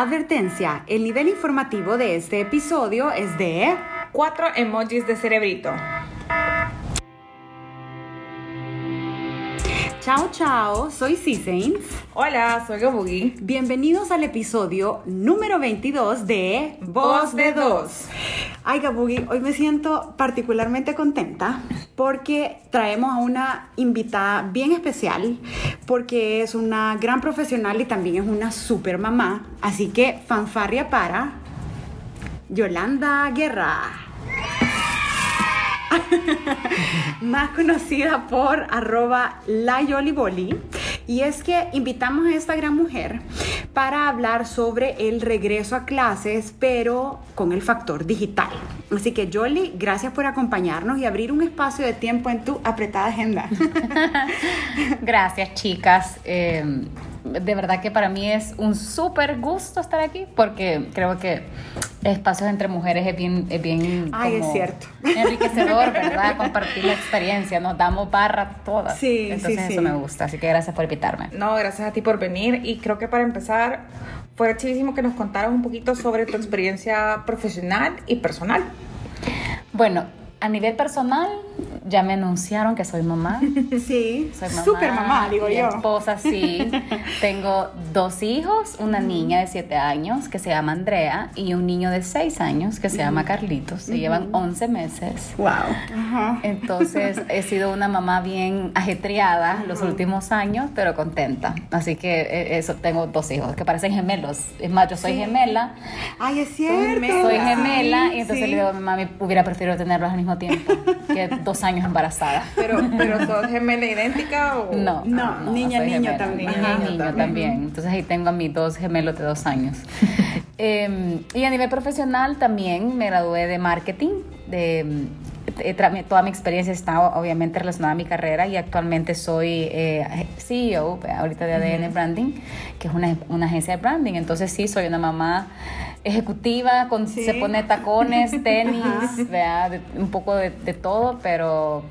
Advertencia, el nivel informativo de este episodio es de... Cuatro emojis de cerebrito. Chao, chao, soy C-Saints. Hola, soy Gabugi. Bienvenidos al episodio número 22 de Voz de Dos. Ay, Gabugi, hoy me siento particularmente contenta porque traemos a una invitada bien especial, porque es una gran profesional y también es una super mamá. Así que fanfarria para Yolanda Guerra. más conocida por arroba layoliboli. Y es que invitamos a esta gran mujer para hablar sobre el regreso a clases, pero con el factor digital. Así que Yoli, gracias por acompañarnos y abrir un espacio de tiempo en tu apretada agenda. gracias, chicas. Eh, de verdad que para mí es un súper gusto estar aquí porque creo que espacios entre mujeres es bien, es bien Ay, es cierto. enriquecedor, ¿verdad? Compartir la experiencia, nos damos barra todas. Sí, Entonces sí, eso me gusta, así que gracias por invitarme. No, gracias a ti por venir y creo que para empezar fue chivísimo que nos contaras un poquito sobre tu experiencia profesional y personal. Bueno, a nivel personal, ya me anunciaron que soy mamá. Sí, soy mamá. Super mamá, digo mi yo. esposa, sí. Tengo dos hijos, una niña de 7 años que se llama Andrea y un niño de 6 años que se llama Carlitos. Se llevan 11 meses. Wow. Ajá. Entonces he sido una mamá bien ajetreada los últimos años, pero contenta. Así que eh, eso, tengo dos hijos que parecen gemelos. Es más, yo soy gemela. Ay, es cierto. Soy gemela Sí, y entonces sí. le digo a mi mami, hubiera preferido tenerlos al mismo tiempo que dos años embarazada. Pero, pero ¿sos gemela idéntica o...? No, No, niña, soy niño gemela. también. Niña niño También. también. Entonces ahí tengo a mis dos gemelos de dos años. Eh, y a nivel profesional también me gradué de marketing. De, eh, toda mi experiencia está obviamente relacionada a mi carrera y actualmente soy eh, CEO ahorita de ADN Branding, que es una, una agencia de branding. Entonces sí, soy una mamá ejecutiva, con, Sí. se pone tacones, tenis. De- un poco de, de todo, pero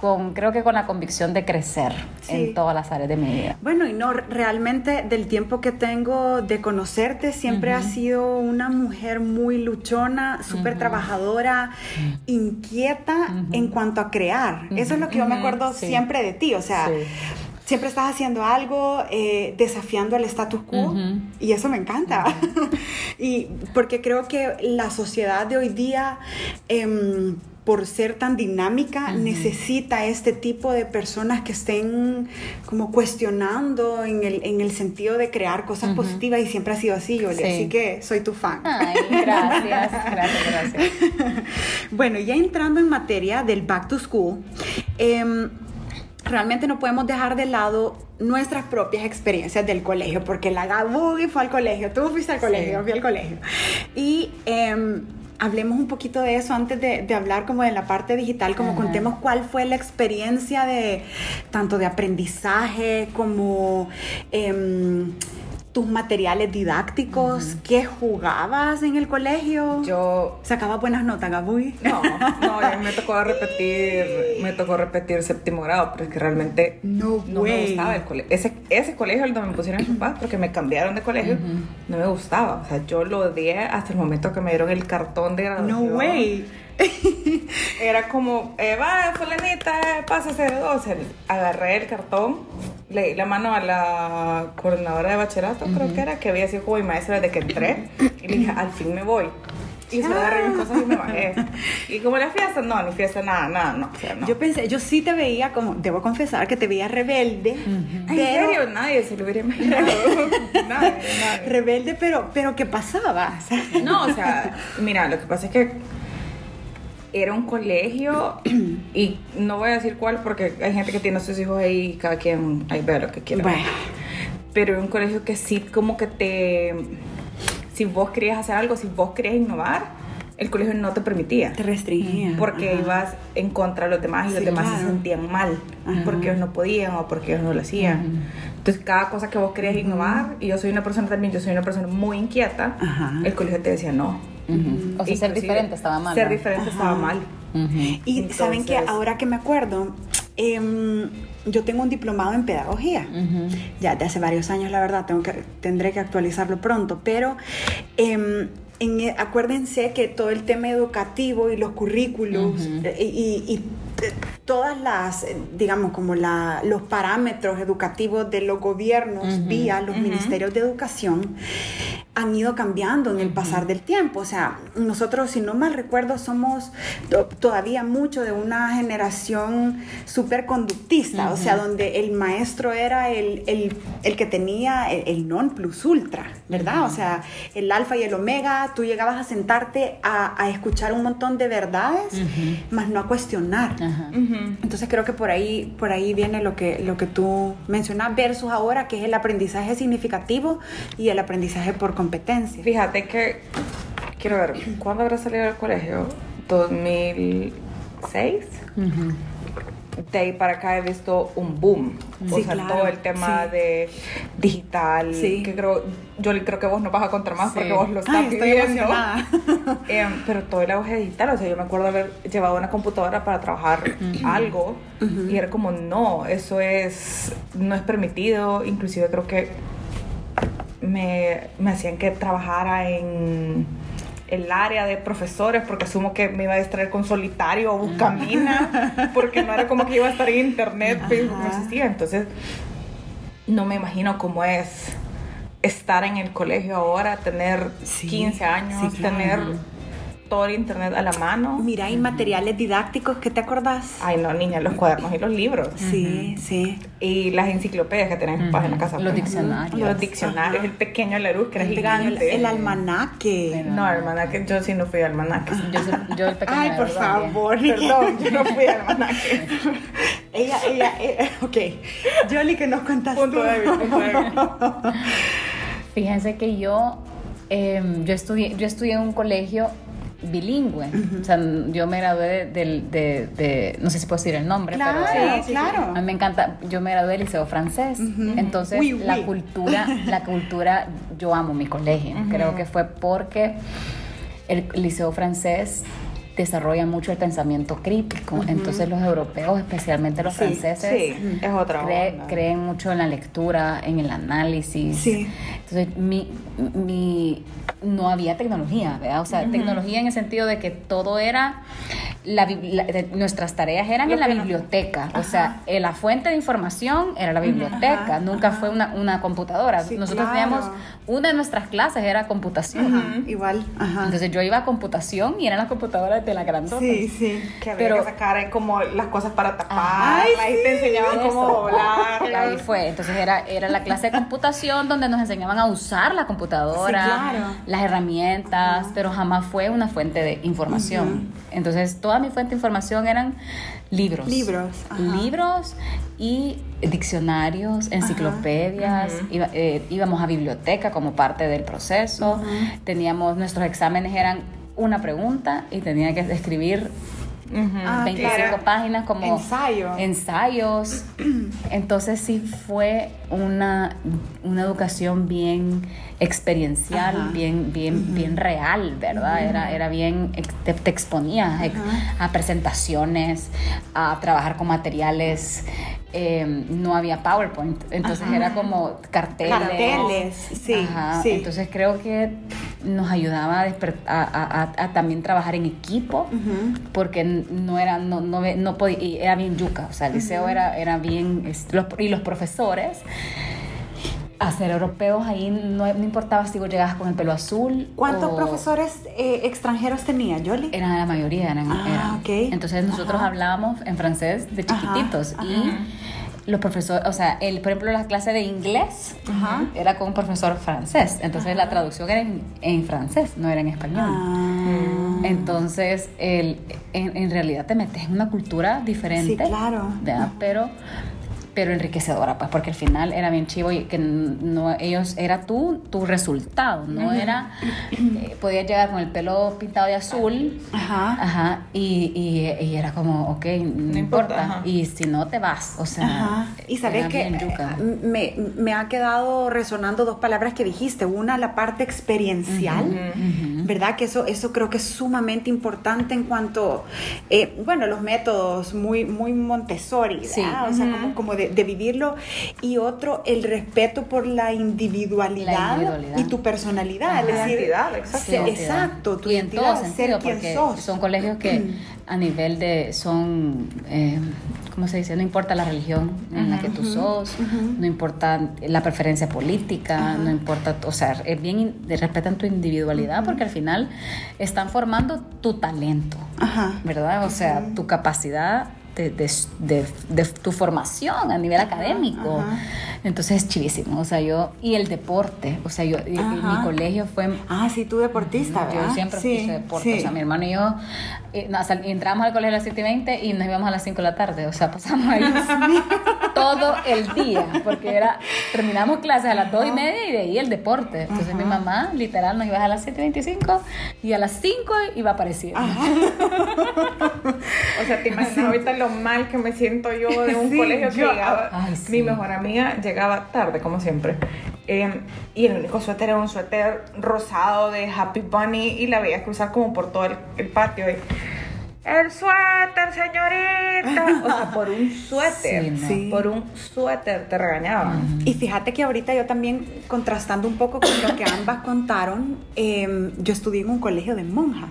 con, creo que con la convicción de crecer Sí. en todas las áreas de mi vida. Bueno, y no, realmente del tiempo que tengo de conocerte, siempre has sido una mujer muy luchona, súper trabajadora, inquieta en cuanto a crear. Eso es lo que yo me acuerdo Sí. siempre de ti, o sea... Sí. Siempre estás haciendo algo, eh, desafiando el status quo, y eso me encanta. y porque creo que la sociedad de hoy día, em, por ser tan dinámica, necesita este tipo de personas que estén como cuestionando en el, en el sentido de crear cosas positivas, y siempre ha sido así, Yoli. Sí. Así que soy tu fan. Ay, gracias, gracias, gracias. Bueno, ya entrando en materia del back to school, em, realmente no podemos dejar de lado nuestras propias experiencias del colegio, porque la Gabugi fue al colegio, tú fuiste al colegio, Sí. yo fui al colegio. Y em, hablemos un poquito de eso antes de, de hablar como de la parte digital, como Ajá. contemos cuál fue la experiencia de tanto de aprendizaje como... em, tus materiales didácticos, ¿qué jugabas en el colegio? Yo... Sacaba buenas notas, Gabugi. No, no, a mí me tocó repetir, me tocó repetir séptimo grado, pero es que realmente No no me gustaba el colegio. Ese, ese colegio al donde me pusieron mis papás, porque me cambiaron de colegio, no me gustaba. O sea, yo lo odié hasta el momento que me dieron el cartón de No graduación. way. Era como, eh, va, fulanita, eh, pasa 02. Agarré el cartón, le di la mano a la coordinadora de bachillerato, creo que era, que había sido como mi maestra desde que entré, y le dije, al fin me voy. Y se agarré mis cosas y me bajé. Y como la fiesta, no, ni fiesta, nada, nada, no. O sea, no. Yo pensé, yo sí te veía como, debo confesar que te veía rebelde, ¿En pero serio? Nadie se lo hubiera imaginado. nadie, nadie. rebelde, pero, pero ¿qué pasaba? No, o sea, mira, lo que pasa es que era un colegio y no voy a decir cuál porque hay gente que tiene a sus hijos ahí y cada quien ahí ve lo que quiera. Bueno. Pero era un colegio que sí como que te... Si vos querías hacer algo, si vos querías innovar, el colegio no te permitía. te restringía. Porque Ajá. ibas en contra de los demás y los Sí, demás claro. se sentían mal Ajá. porque ellos no podían o porque ellos no lo hacían. Entonces, cada cosa que vos querías innovar, y yo soy una persona también, yo soy una persona muy inquieta, Ajá. el colegio te decía no. O sea, ser diferente estaba mal. Ser ¿no? diferente estaba mal. Y saben que ahora que me acuerdo, em, yo tengo un diplomado en pedagogía, ya de hace varios años, la verdad, tengo que, tendré que actualizarlo pronto, pero em, en, acuérdense que todo el tema educativo y los currículos eh, y, todas las, digamos, como la, los parámetros educativos de los gobiernos vía los ministerios de educación han ido cambiando en el pasar del tiempo. O sea, nosotros, si no mal recuerdo, somos todavía mucho de una generación súper conductista, o sea, donde el maestro era el, el, el que tenía el, non plus ultra, ¿verdad? O sea, el alfa y el omega, tú llegabas a sentarte a, a escuchar un montón de verdades, más no a cuestionar. Entonces creo que por ahí, por ahí viene lo que, lo que tú mencionas versus ahora, que es el aprendizaje significativo y el aprendizaje por competencia. Fíjate que, quiero ver, ¿cuándo habrá salido del colegio? 2006 de ahí para acá he visto un boom. o sea, todo el tema de digital. Que creo, yo creo que vos no vas a contar más porque vos lo estás viviendo. eh, pero todo el auge digital, o sea, yo me acuerdo haber llevado una computadora para trabajar algo y era como, no, eso es, no es permitido. Inclusive creo que me, me hacían que trabajara en el área de profesores porque asumo que me iba a distraer con solitario o buscamina porque no era como que iba a estar en internet, Facebook no existía. Entonces, no me imagino cómo es estar en el colegio ahora, tener 15 años, tener todo el internet a la mano. Mira, hay materiales didácticos, ¿qué te acordás? Ay, no, niña, los cuadernos y los libros. Sí, sí. Y las enciclopedias que tenés en la casa. Los diccionarios. Los diccionarios, el pequeño Leroux, que era gigante. el almanaque. no, el almanaque, yo sí no fui al almanaque. Yo, yo el pequeño Ay, por favor. Perdón, yo no fui al almanaque. ella, ella, ella, ok. Jolie, que nos contaste. Punto Fíjense que yo, eh, yo, estudié, yo estudié en un colegio bilingüe. O sea, yo me gradué de, no sé si puedo decir el nombre, pero sí, claro. A mí me encanta, yo me gradué del liceo francés. Entonces, la cultura, la cultura, yo amo mi colegio. Creo que fue porque el liceo francés desarrolla mucho el pensamiento crítico. Entonces los europeos, especialmente los franceses, es otra creen mucho en la lectura, en el análisis. Entonces mi, mi, no había tecnología, ¿verdad? O sea, tecnología en el sentido de que todo era, la, nuestras tareas eran en la biblioteca, o sea, eh, la fuente de información era la biblioteca, nunca fue una, una computadora. Nosotros teníamos, una de nuestras clases era computación. Igual. Entonces yo iba a computación y eran las computadoras de la grandota. Sí, sí. Que había Pero, que sacar como las cosas para tapar, ahí te enseñaban cómo doblar. Ahí fue, entonces era, era la clase de computación donde nos enseñaban a usar la computadora. claro las herramientas, pero jamás fue una fuente de información. Entonces, toda mi fuente de información eran libros. Libros. Libros y diccionarios, enciclopedias, eh, íbamos a biblioteca como parte del proceso, teníamos, nuestros exámenes eran una pregunta y tenía que escribir 25 ah, páginas como Ensayo. ensayos. Entonces sí fue una, una educación bien experiencial, bien, bien, bien real, ¿verdad? era, era bien, te, te exponías a presentaciones, a trabajar con materiales Em, no había PowerPoint, entonces era como carteles. Carteles, sí, Entonces creo que nos ayudaba a, a, también trabajar en equipo, porque no era, no, no, no podía, era bien yuca, o sea, el liceo era, era bien, y los profesores a ser europeos ahí no, importaba si vos llegabas con el pelo azul. ¿Cuántos profesores eh, extranjeros tenía, Jolie? Eran la mayoría, eran. Ah, Entonces nosotros hablábamos en francés de chiquititos y los profesores, o sea, el, por ejemplo, la clase de inglés era con un profesor francés. Entonces la traducción era en, francés, no era en español. Ah. Entonces, el, en, realidad te metes en una cultura diferente. Sí, claro. Pero pero enriquecedora, pues, porque al final era bien chivo y que no, ellos, era tú, tu resultado, no era, eh, podías llegar con el pelo pintado de azul, Ajá. ajá, y, y, y era como, ok, no, importa, importa, ajá. y si no te vas, o sea, Ajá. Y sabes que yuca. me, me ha quedado resonando dos palabras que dijiste. Una, la parte experiencial, ¿verdad? Que eso, eso creo que es sumamente importante en cuanto, eh, bueno, los métodos muy, muy Montessori, ¿verdad? Sí. O sea, como, como de, de vivirlo. Y otro, el respeto por la individualidad, La individualidad. y tu personalidad. Ajá. Es decir, Identidad, exacto. ser- exacto, tu y en todo identidad, sentido, ser quien porque sos. son colegios que a nivel de son eh, ¿cómo se dice? No importa la religión en la que tú sos, no importa la preferencia política, no importa, o sea, es bien in- respetan tu individualidad porque al final están formando tu talento. ¿verdad? O sea, tu capacidad de, de- de- tu formación a nivel académico. ajá. Entonces es chivísimo, o sea, yo, y el deporte, o sea, yo, y- mi colegio fue Ah, sí, tú deportista, ¿verdad? yo siempre Sí, hice deporte, sí. o sea, mi hermano y yo eh, no, entramos al colegio a las 7 y 20 y nos íbamos a las 5 de la tarde, o sea, pasamos ahí todo el día, porque era, terminamos clases a las 2 y media y de ahí el deporte. Entonces mi mamá, literal, nos iba a las 7 y 25 y a las 5 iba apareciendo. O sea, te imaginas ahorita lo mal que me siento yo de un Sí, colegio que llegaba. Ay, sí. Mi mejor amiga llegaba tarde, como siempre. Eh, y el único suéter era un suéter rosado de Happy Bunny y la veía cruzar como por todo el, el patio. Y, el suéter, señorita. O sea, por un suéter. Sí, no. Sí. Por un suéter te regañaban. Y fíjate que ahorita yo también, contrastando un poco con lo que ambas contaron, eh, yo estudié en un colegio de monjas.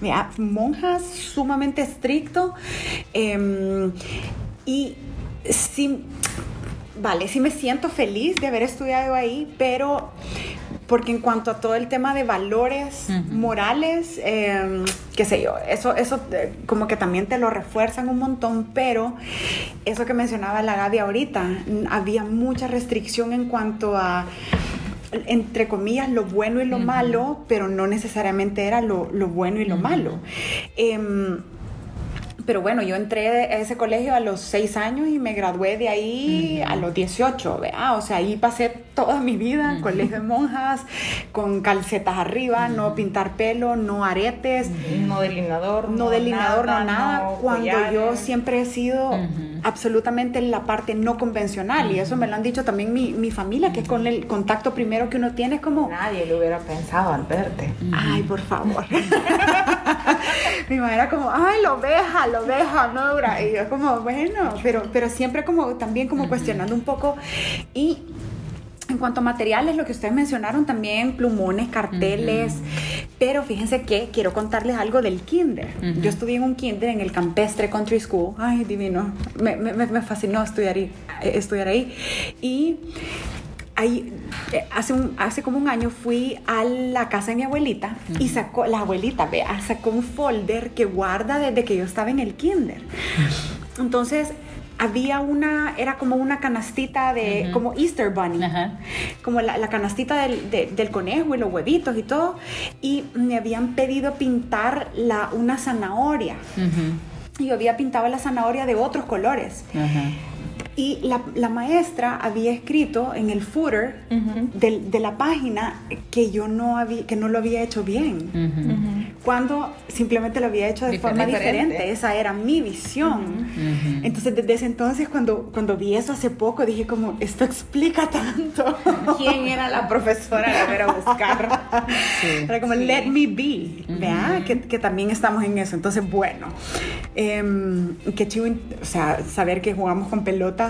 Mira, monjas sumamente estricto. eh, y sí, vale, sí me siento feliz de haber estudiado ahí, pero porque en cuanto a todo el tema de valores morales, eh, qué sé yo, eso, eso eh, como que también te lo refuerzan un montón, pero eso que mencionaba la Gaby ahorita, había mucha restricción en cuanto a entre comillas, lo bueno y lo malo, pero no necesariamente era lo, lo bueno y lo malo. Em, pero bueno, yo entré a ese colegio a los 6 años y me gradué de ahí a los 18, ¿verdad? O sea, ahí pasé toda mi vida en colegio de monjas, con calcetas arriba, no pintar pelo, no aretes, No delineador. no delineador, no nada, no cuando yo siempre he sido. Absolutamente la parte no convencional y eso me lo han dicho también mi, mi familia, que es con el contacto primero que uno tiene, es como, Nadie lo hubiera pensado al verte. ay, por favor. mi mamá era como, ay, la oveja, la oveja, no dura. Y yo como, bueno, pero, pero siempre como también como cuestionando un poco y... En cuanto a materiales, lo que ustedes mencionaron también, plumones, carteles, pero fíjense que quiero contarles algo del kinder. Yo estudié en un kinder en el Campestre Country School. Ay, divino. Me, me- me fascinó estudiar ahí. eh, Estudiar ahí. Y ahí, eh, hace, un, hace como un año fui a la casa de mi abuelita y sacó, la abuelita, vea, sacó un folder que guarda desde que yo estaba en el kinder. Entonces, había una, era como una canastita de, como Easter Bunny. Como la, la canastita del, de- del conejo y los huevitos y todo, y me habían pedido pintar la, una zanahoria. Y yo había pintado la zanahoria de otros colores. Y la, la maestra había escrito en el footer Ujú. del- de la página que yo no, había, que no lo había hecho bien. Ujú. Cuando simplemente lo había hecho de Difer- forma diferente. diferente. Esa era mi visión. Ujú. Entonces, desde ese entonces, cuando, cuando vi eso hace poco, dije como, esto explica tanto. ¿Quién era la profesora? La ver a buscar. Sí. Era como let me be, ¿verdad? que, que también estamos en eso. Entonces, bueno, em, qué chido, o sea, saber que jugamos con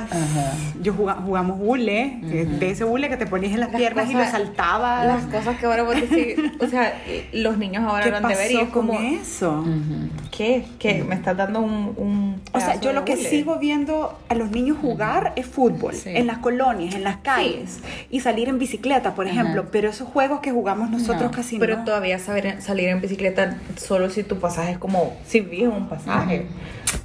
Ajá. Yo juga- jugamos hule, que- de ese hule que te ponías en las, Las piernas y lo saltabas. Las cosas que ahora vos decís, o sea, los niños ahora ¿Qué lo han de ver y es pasó con como, eso? ¿qué? ¿Qué? Me estás dando un, un O sea, yo lo que sigo viendo a los niños jugar es fútbol, Sí. en las colonias, en las calles, y salir en bicicleta, por Ajá. ejemplo, pero esos juegos que jugamos nosotros No, casi Pero no. todavía saber, salir en bicicleta solo si tu pasaje es como, si vives un pasaje.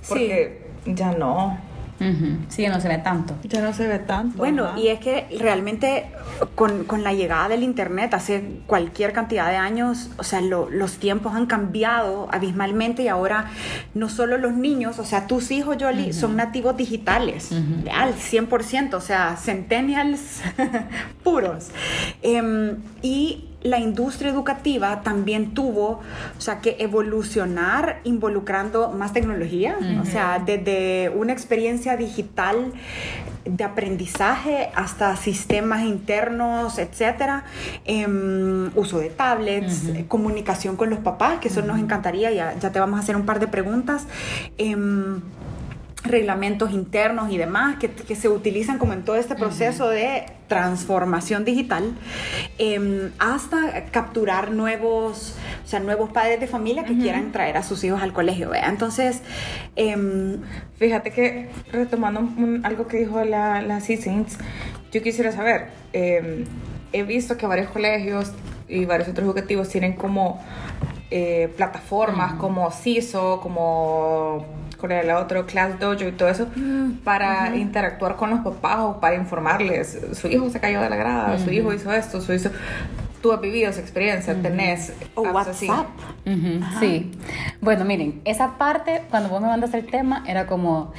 Porque ya no. Ujú. Sí, no se ve tanto. Ya no se ve tanto. Bueno, ajá. y es que realmente con, con la llegada del Internet hace cualquier cantidad de años, o sea, lo- los tiempos han cambiado abismalmente y ahora no solo los niños, o sea, tus hijos, Jolie, son nativos digitales, al 100%, o sea, centennials puros. Em, y la industria educativa también tuvo, o sea, que evolucionar involucrando más tecnología, o sea, desde una experiencia digital de aprendizaje hasta sistemas internos, etcétera, em, uso de tablets, comunicación con los papás, que eso nos encantaría, ya, ya te vamos a hacer un par de preguntas. em, reglamentos internos y demás que, que se utilizan como en todo este proceso de transformación digital em, hasta capturar nuevos o sea nuevos padres de familia que quieran traer a sus hijos al colegio ¿vea? entonces em, Fíjate que retomando un- algo que dijo la, la yo quisiera saber, eh, he visto que varios colegios y varios otros educativos tienen como eh, plataformas como CISO, como ¿cuál era la otra? Class Dojo y todo eso, para interactuar con los papás o para informarles, su hijo se cayó de la grada, su hijo hizo esto, su hijo... Tú has vivido esa experiencia, tenés... o así. WhatsApp Sí. Bueno, miren, esa parte, cuando vos me mandaste el tema, era como.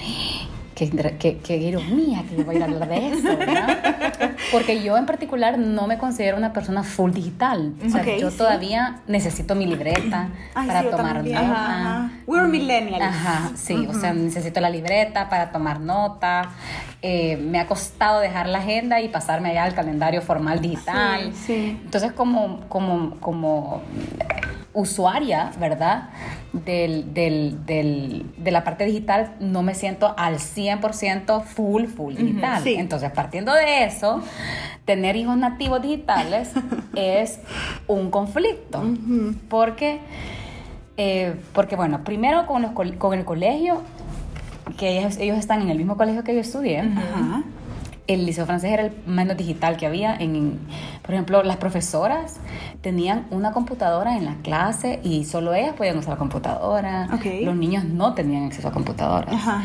Qué, qué, qué ironía que yo voy a hablar de eso, ¿verdad? Porque yo en particular no me considero una persona full digital. O sea, yo sí. todavía necesito mi libreta Ay, para sí, tomar nota. Ajá, ajá. We're millennials. Ajá, sí, o sea, necesito la libreta para tomar nota. Eh, me ha costado dejar la agenda y pasarme allá al calendario formal digital. Sí, sí. Entonces, como, como, como usuaria, ¿verdad? Del, del, del, de la parte digital, no me siento al 100% full, full digital. sí. Entonces, partiendo de eso, tener hijos nativos digitales es un conflicto. Porque, eh, porque, bueno, primero con, los, con el colegio, que ellos, ellos están en el mismo colegio que yo estudié. Ajá. El liceo francés era el menos digital que había. En, por ejemplo, las profesoras tenían una computadora en la clase y solo ellas podían usar la computadora. Los niños no tenían acceso a computadoras. Ajá.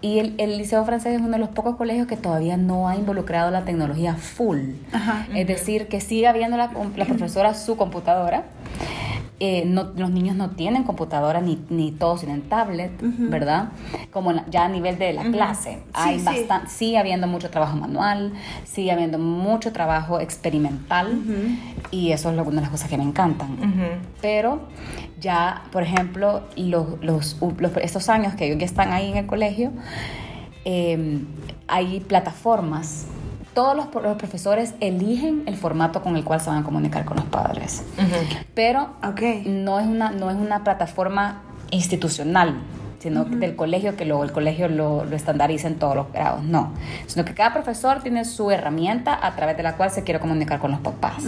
Y el, el liceo francés es uno de los pocos colegios que todavía no ha involucrado la tecnología full. Ajá. Es decir, que sigue habiendo la, la profesora su computadora. Eh, no- los niños no tienen computadora ni, ni todos tienen tablet, ¿verdad? Como la- ya a nivel de la clase. Hay sí. bastan- sigue habiendo mucho trabajo manual, sigue habiendo mucho trabajo experimental y eso es lo- una de las cosas que me encantan. Pero ya, por ejemplo, los, los, los- estos años que ellos ya están ahí en el colegio, eh, hay plataformas. Todos los, pro- los profesores eligen el formato con el cual se van a comunicar con los padres. Pero no, es una, no es una plataforma institucional, sino del colegio que luego el colegio lo, lo estandariza en todos los grados. No, sino que cada profesor tiene su herramienta a través de la cual se quiere comunicar con los papás.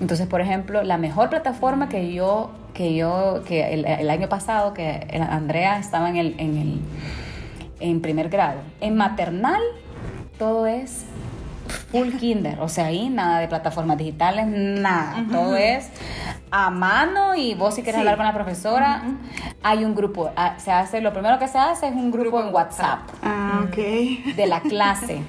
Entonces, por ejemplo, la mejor plataforma que yo, que yo, que el, el año pasado, que Andrea estaba en el, en el en primer grado. En maternal, todo es full kinder, o sea, ahí nada de plataformas digitales, nada, todo es a mano y vos si quieres Sí. hablar con la profesora, hay un grupo, ah, se hace, lo primero que se hace es un grupo, en WhatsApp Ah, ok. de la clase.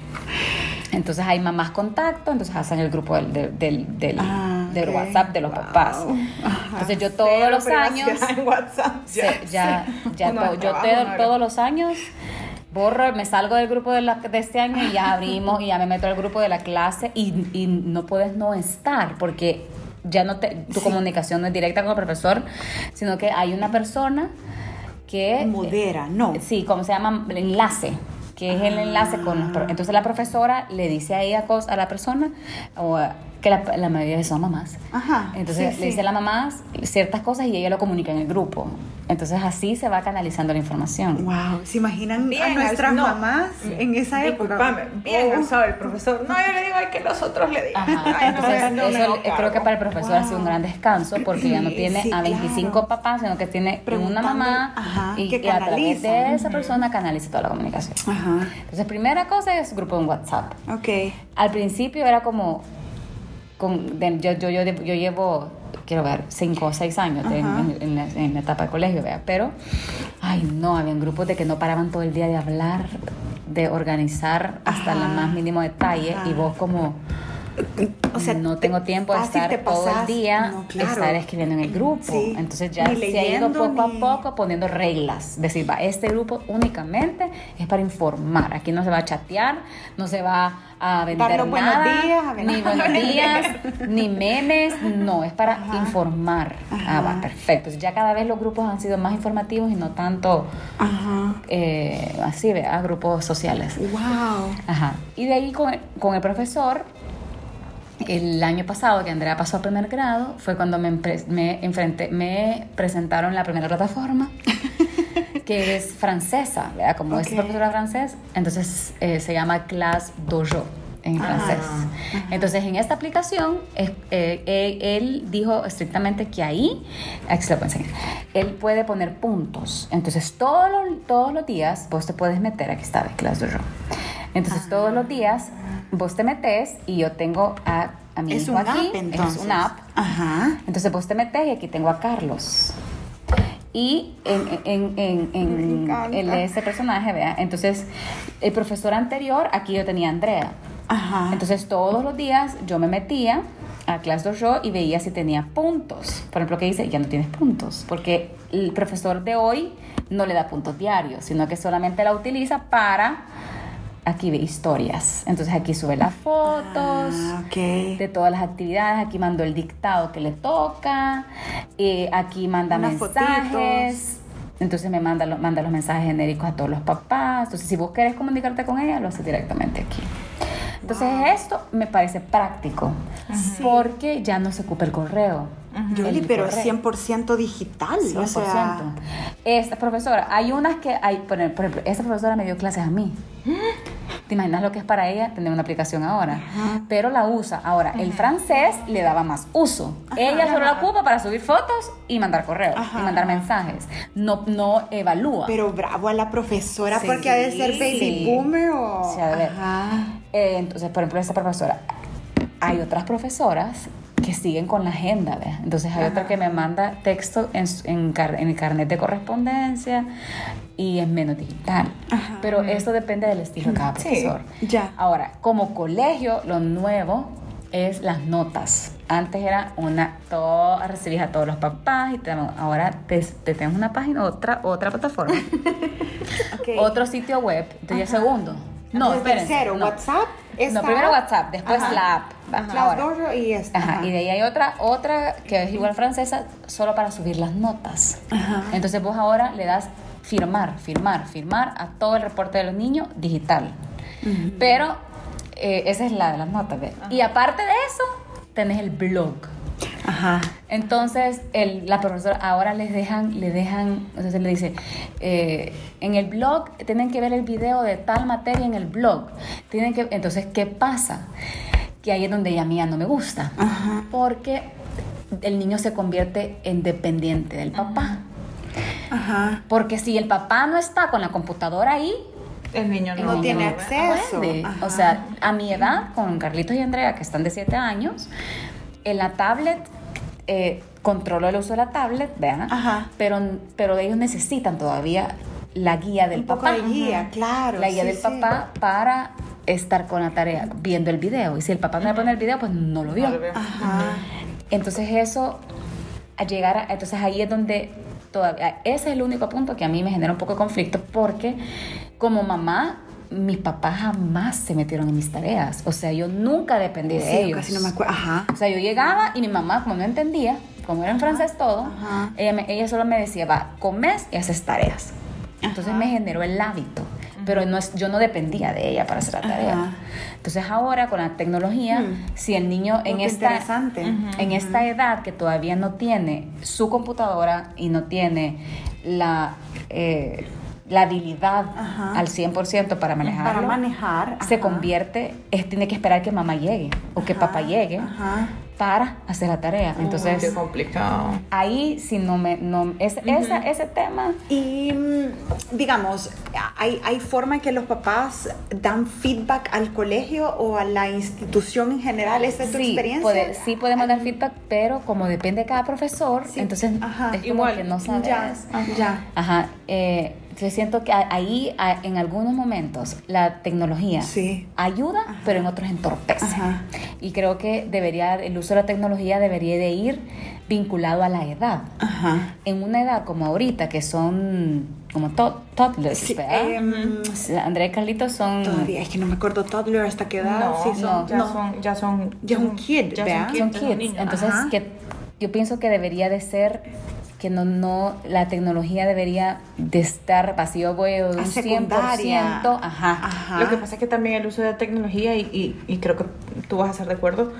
Entonces hay mamás contacto, entonces hacen el grupo del, del, del, del- Ah, del. WhatsApp de los Wow. papás. Ajá. Entonces yo todos los años en WhatsApp. se- ya, ya Uno to- de yo te- todos los años borro, me salgo del grupo de, la- de este año y ya abrimos y ya me meto al grupo de la clase y, y no puedes no estar porque ya no te, tu comunicación no es directa con el profesor, sino que hay una persona que Modera, no. Sí, como se llama el enlace, que es el enlace con los pro- Entonces la profesora le dice a ella cos- a la persona o a- que la, la mayoría son mamás. Ajá, Entonces sí, le dice sí. a la mamá ciertas cosas y ella lo comunica en el grupo. Entonces así se va canalizando la información. Wow, ¿se imaginan a Bien, nuestras no. mamás en esa época? Bien Oh. el profesor. No, yo le digo, ay, que los otros le digan. Ajá, Ay, entonces no eso creo que para el profesor ha sido un gran descanso porque ya no tiene sí, a 25 claro. papás, sino que tiene una mamá ajá, y, que y a través canaliza. de esa persona canaliza toda la comunicación. Ajá, Entonces, primera cosa es grupo en WhatsApp. ok. Al principio era como, con, de- yo, yo, yo, yo llevo, quiero ver, cinco o seis años de- en, en la, en la etapa de colegio, vea, pero, ay no, habían grupos de que no paraban todo el día de hablar de organizar hasta el más mínimo detalle Ajá. y vos como O sea, no te- tengo tiempo de estar te todo el día no, claro. estar escribiendo en el grupo. Sí. Entonces ya Ni se ha ido poco ni- a poco poniendo reglas. Decir, va, este grupo únicamente es para informar. Aquí no se va a chatear, no se va a vender nada, días, a ni buenos días, ni memes, no, es para Ajá. informar. Ah, va, perfecto. Entonces, ya cada vez los grupos han sido más informativos y no tanto Ajá. eh, así, ¿verdad? Grupos sociales. Wow. Ajá. Y de ahí con el profesor, el año pasado que Andrea pasó a primer grado, fue cuando me, enfrenté, me presentaron la primera plataforma, que es francesa, ¿verdad? Como es profesora francés, entonces eh, se llama Class Dojo en Ah, francés. Entonces, en esta aplicación, eh, eh, él dijo estrictamente que ahí, aquí se lo puedo enseñar, él puede poner puntos. Entonces, todos los, todos los días, vos te puedes meter, aquí está, de Class Dojo. Entonces, todos los días, vos te metes y yo tengo a, a mi Es hijo un aquí. app, entonces. Es un app. Ajá. Entonces, vos te metes y aquí tengo a Carlos. Y en, en, en, en, este personaje, vea, entonces el profesor anterior, aquí yo tenía a Andrea. Ajá. Entonces todos los días yo me metía a Class Dojo y veía si tenía puntos. Por ejemplo, que dice, ya no tienes puntos, porque el profesor de hoy no le da puntos diarios, sino que solamente la utiliza para, aquí ve historias. Entonces aquí sube las fotos Ah, ok. de todas las actividades. Aquí mando el dictado que le toca. eh, aquí manda Unas mensajes. Entonces me manda, lo- manda los mensajes genéricos a todos los papás. Entonces, si vos querés comunicarte con ella, lo haces directamente aquí. Entonces, esto me parece práctico. Porque ya no se ocupa el correo. Yoli, El pero correo. 100% digital. 100%. O sea, Esta profesora, hay unas que hay, por ejemplo, esta profesora me dio clases a mí. ¿Te imaginas lo que es para ella tener una aplicación ahora? Pero la usa. Ahora, el francés le daba más uso. ella solo la ocupa para subir fotos y mandar correos y mandar mensajes. No, no evalúa. pero bravo a la profesora Sí, porque ha de ser baby sí. boomer o. Sí, ver. Eh, entonces, por ejemplo, esta profesora. Hay otras profesoras que siguen con la agenda, ¿ves? Entonces hay otra que me manda texto en, en, car- en el carnet de correspondencia y es menos digital. Ajá. Pero esto depende del estilo de cada Sí, profesor. ya. Ahora, como colegio, lo nuevo es las notas. Antes era una, todo, recibías a todos los papás y te, ahora te, te tenemos una página, otra, otra plataforma, otro sitio web, entonces ya segundo. No, espérense, tercero, no. WhatsApp. esta No, primero app. WhatsApp, después Ajá. la app. Dojo y esta. Ajá, y de ahí hay otra, otra que es igual francesa, solo para subir las notas. Ajá. Entonces vos ahora le das firmar, firmar, firmar a todo el reporte de los niños digital. Pero eh, esa es la de las notas. ¿ves? Y aparte de eso, tenés el blog. Ajá. Entonces, el, la profesora ahora les dejan, le dejan, entonces le dice, eh, en el blog tienen que ver el video de tal materia en el blog. Tienen que, entonces, ¿qué pasa? Que ahí es donde ya a mí ya no me gusta. Ajá. Porque el niño se convierte en dependiente del papá. Ajá. Porque si el papá no está con la computadora ahí, El niño no, No tiene no- acceso. O sea, a mi edad, con Carlitos y Andrea, que están de 7 años, en la tablet, eh, controlo el uso de la tablet, ¿vean? Ajá. Pero, pero ellos necesitan todavía la guía del Un poco papá. de guía, claro. La guía sí, del sí. papá para estar con la tarea, viendo el video. Y si el papá no le pone el video, pues no lo vio. Ajá. Entonces eso, a llegar a, entonces ahí es donde todavía, ese es el único punto que a mí me genera un poco de conflicto porque como mamá, mis papás jamás se metieron en mis tareas. O sea, yo nunca dependí de Sí, ellos. casi no me acuerdo. Ajá. O sea, yo llegaba y mi mamá, como no entendía, como era en francés todo, ella, me- ella solo me decía, va, comes y haces tareas. Entonces Ajá. me generó el hábito, pero no es, yo no dependía de ella para hacer la tarea. Ajá. Entonces ahora con la tecnología, Mm. si el niño en esta, interesante. en esta edad que todavía no tiene su computadora y no tiene la, eh, la habilidad Ajá. al 100% para manejarlo, Para manejar. se convierte, es, tiene que esperar que mamá llegue o que Ajá, papá llegue Ajá. Para hacer la tarea. Qué Entonces, complicado. ahí si no me, no, es, esa, ese tema, Y mm, digamos, ¿hay, ¿hay forma en que los papás dan feedback al colegio o a la institución en general? ¿Esa es tu sí, experiencia? puede- sí podemos dar feedback, pero como depende de cada profesor, Sí, entonces ajá. es como Igual, que no sabes. Ya, ya. Ajá, eh, yo siento que ahí en algunos momentos la tecnología Sí. ayuda, pero en otros entorpece. Ajá. Y creo que debería, el uso de la tecnología debería de ir vinculado a la edad. Ajá. En una edad como ahorita, que son como to- toddlers, Sí, ¿verdad? em, Andrea y Carlitos son... Todavía es que no me acuerdo toddler hasta qué edad. No, sí, son, no, ya no. son, ya son, Ya es un kid, ya son son kids. Entonces, Ajá. que yo pienso que debería de ser que no, no, la tecnología debería de estar vacío de un A 100%. secundaria. Ajá. Ajá. Lo que pasa es que también el uso de tecnología, y, y, y creo que tú vas a estar de acuerdo,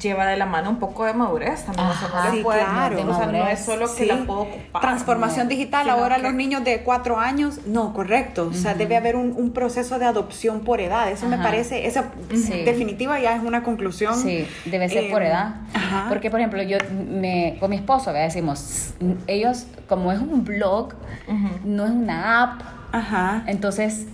lleva de la mano un poco de madurez también. O sea, no Ajá. le Sí, puedes- claro. O sea, no es solo que Sí. la puedo ocupar. Transformación no. digital ahora que- los niños de cuatro años, no, correcto. O sea, debe haber un, un proceso de adopción por edad. Eso me parece, esa Sí. definitiva ya es una conclusión. Sí, debe ser eh, por edad. Ajá. Porque, por ejemplo, yo me, con mi esposo, ¿verdad? decimos, ellos, como es un blog, no es una app, Ajá. entonces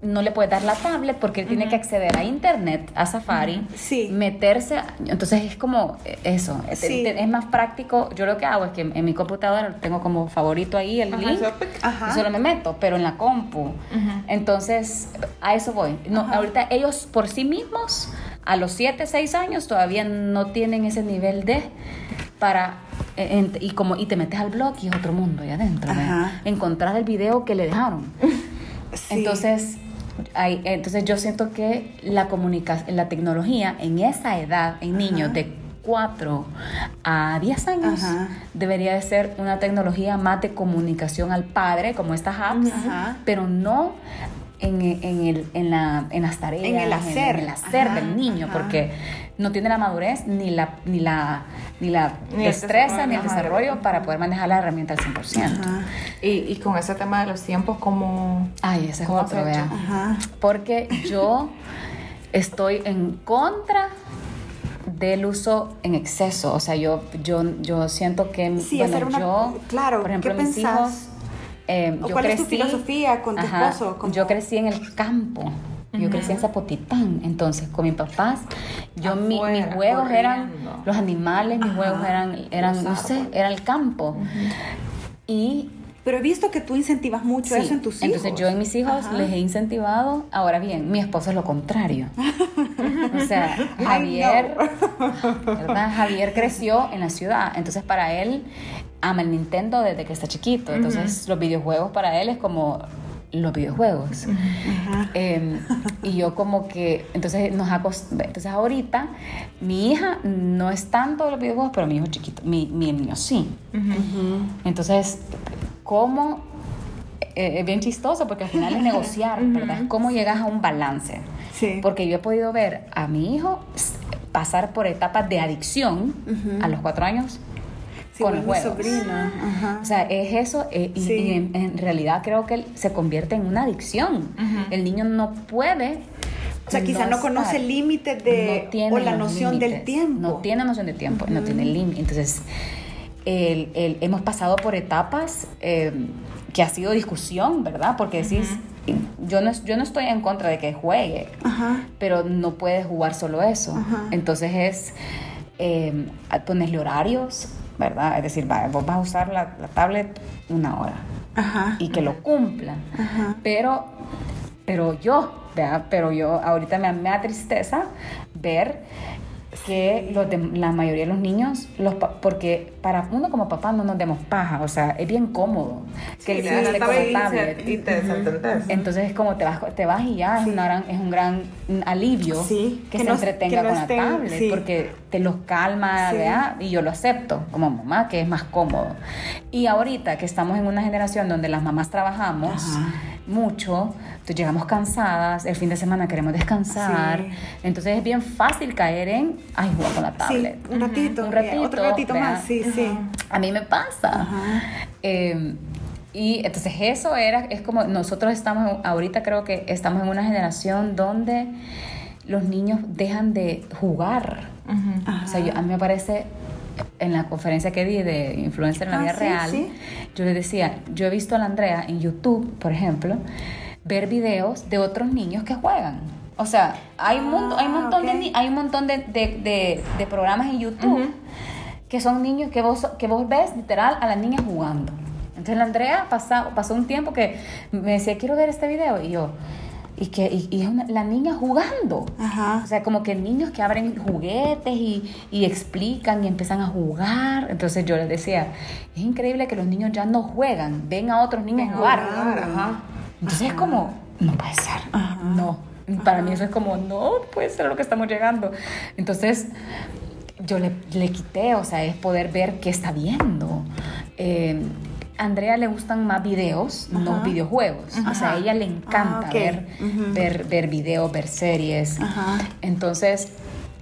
no le puedes dar la tablet porque él tiene que acceder a internet, a Safari, Sí. meterse, entonces es como eso, es- Sí. es más práctico. Yo lo que hago es que en mi computadora tengo como favorito ahí el Ajá, link. eso. Ajá. y solo me meto, pero en la compu. Entonces, a eso voy. No, ahorita ellos por sí mismos, a los 7, 6 años, todavía no tienen ese nivel de para eh, en- y como y te metes al blog y es otro mundo ahí adentro. Encontrar el video que le dejaron. Sí. Entonces, hay, entonces yo siento que la comunicación, la tecnología en esa edad, en niños de 4 a 10 años, Ajá. debería de ser una tecnología más de comunicación al padre, como estas apps, Ajá. pero no en, en el, en, la, en las tareas, En el hacer. en el hacer del niño, porque no tiene la madurez ni la, ni la, ni la Ni destreza ni el desarrollo, ajá. para poder manejar la herramienta al 100%. Ajá. Y, y con ese tema de los tiempos, como... Ay, ese es ¿Cómo otro, vea. Porque yo estoy en contra del uso en exceso. O sea, yo, yo, yo siento que, Sí, bueno, hacer una- yo, claro, por ejemplo, ¿qué mis hijos, eh, ¿O yo cuál es tu filosofía con tu Ajá, esposo? Yo crecí en el campo. Yo crecí en Zapotitán, entonces con mis papás, yo mi- mis juegos eran los animales, mis Ajá, juegos eran, eran los no sé, era el campo. Y Pero he visto que tú incentivas mucho Sí, eso en tus hijos. Entonces yo en mis hijos Ajá. les he incentivado, ahora bien, mi esposo es lo contrario. o sea, Javier, ¿verdad? Javier creció en la ciudad, entonces para él ama el Nintendo desde que está chiquito, entonces los videojuegos para él es como los videojuegos. Ajá. Eh, y yo como que, entonces nos acost- entonces ahorita mi hija no es tanto de los videojuegos, pero mi hijo chiquito, mi, mi niño sí. Entonces, ¿cómo? eh, es bien chistoso porque al final es negociar, ¿verdad? Es cómo llegas a un balance. Sí. Porque yo he podido ver a mi hijo pasar por etapas de adicción a los cuatro años Sí, con juegos. sobrina. Ajá. O sea, es eso, eh, y, Sí. y en, en realidad creo que se convierte en una adicción. Ujú. El niño no puede. O sea, quizá no, conoce estar- el límite de no o la noción del límites. tiempo. No tiene noción de tiempo, no tiene límite. Entonces, el- el- hemos pasado por etapas eh, que ha sido discusión, ¿verdad? Porque decís, yo, no, yo no estoy en contra de que juegue, Ajá. pero no puedes jugar solo eso. Ajá. Entonces es eh, ponerle horarios, ¿verdad? Es decir, va, vos vas a usar la, la tablet una hora Ajá. y que lo cumplan. Ajá. Pero, pero yo, ¿verdad? Pero yo ahorita me, me da tristeza ver que los de- la mayoría de los niños, los porque para uno como papá no nos demos paja, o sea, es bien cómodo que Sí, el la con la tablet y te desentendés. Entonces es como te vas, te vas y ya, es, una gran, es un gran alivio Sí, que, que se entretenga que con la estén- tablet, porque te los calma. ¿verdad? Y yo lo acepto como mamá, que es más cómodo. Y ahorita que estamos en una generación donde las mamás trabajamos Ajá. Mucho, entonces llegamos cansadas, el fin de semana queremos descansar, Sí. entonces es bien fácil caer en, ay, jugar con la Sí, tablet. un ratito, Un ratito, otro ratito ¿verdad? más, sí, sí. A mí me pasa. Eh, y entonces eso era, es como nosotros estamos, ahorita creo que estamos en una generación donde los niños dejan de jugar. O sea, yo- a mí me parece, en la conferencia que di de influencer en la Ah, vida sí, real, sí. yo les decía, yo he visto a la Andrea en YouTube, por ejemplo, ver videos de otros niños que juegan. O sea, hay, un mundo, hay un Ah, montón, de, ok. ni- hay un montón de, de- de- de programas en YouTube que son niños que vos, que vos ves literal a las niñas jugando. Entonces la Andrea pasó, pasó un tiempo que me decía, quiero ver este video. Y yo, y que y, y es una- la niña jugando. Ajá. O sea, como que niños que abren juguetes y, y explican y empiezan a jugar. Entonces yo les decía, es increíble que los niños ya no juegan, ven a otros niños jugar. Ajá. Entonces es como, no puede ser, no. Para mí eso es como, no puede ser a lo que estamos llegando. Entonces yo le, le quité, o sea, es poder ver qué está viendo. Eh, a Andrea le gustan más videos, no Ajá. videojuegos. O sea, a ella le encanta Ah, ver, ver, ver videos, ver series. Ajá. Entonces,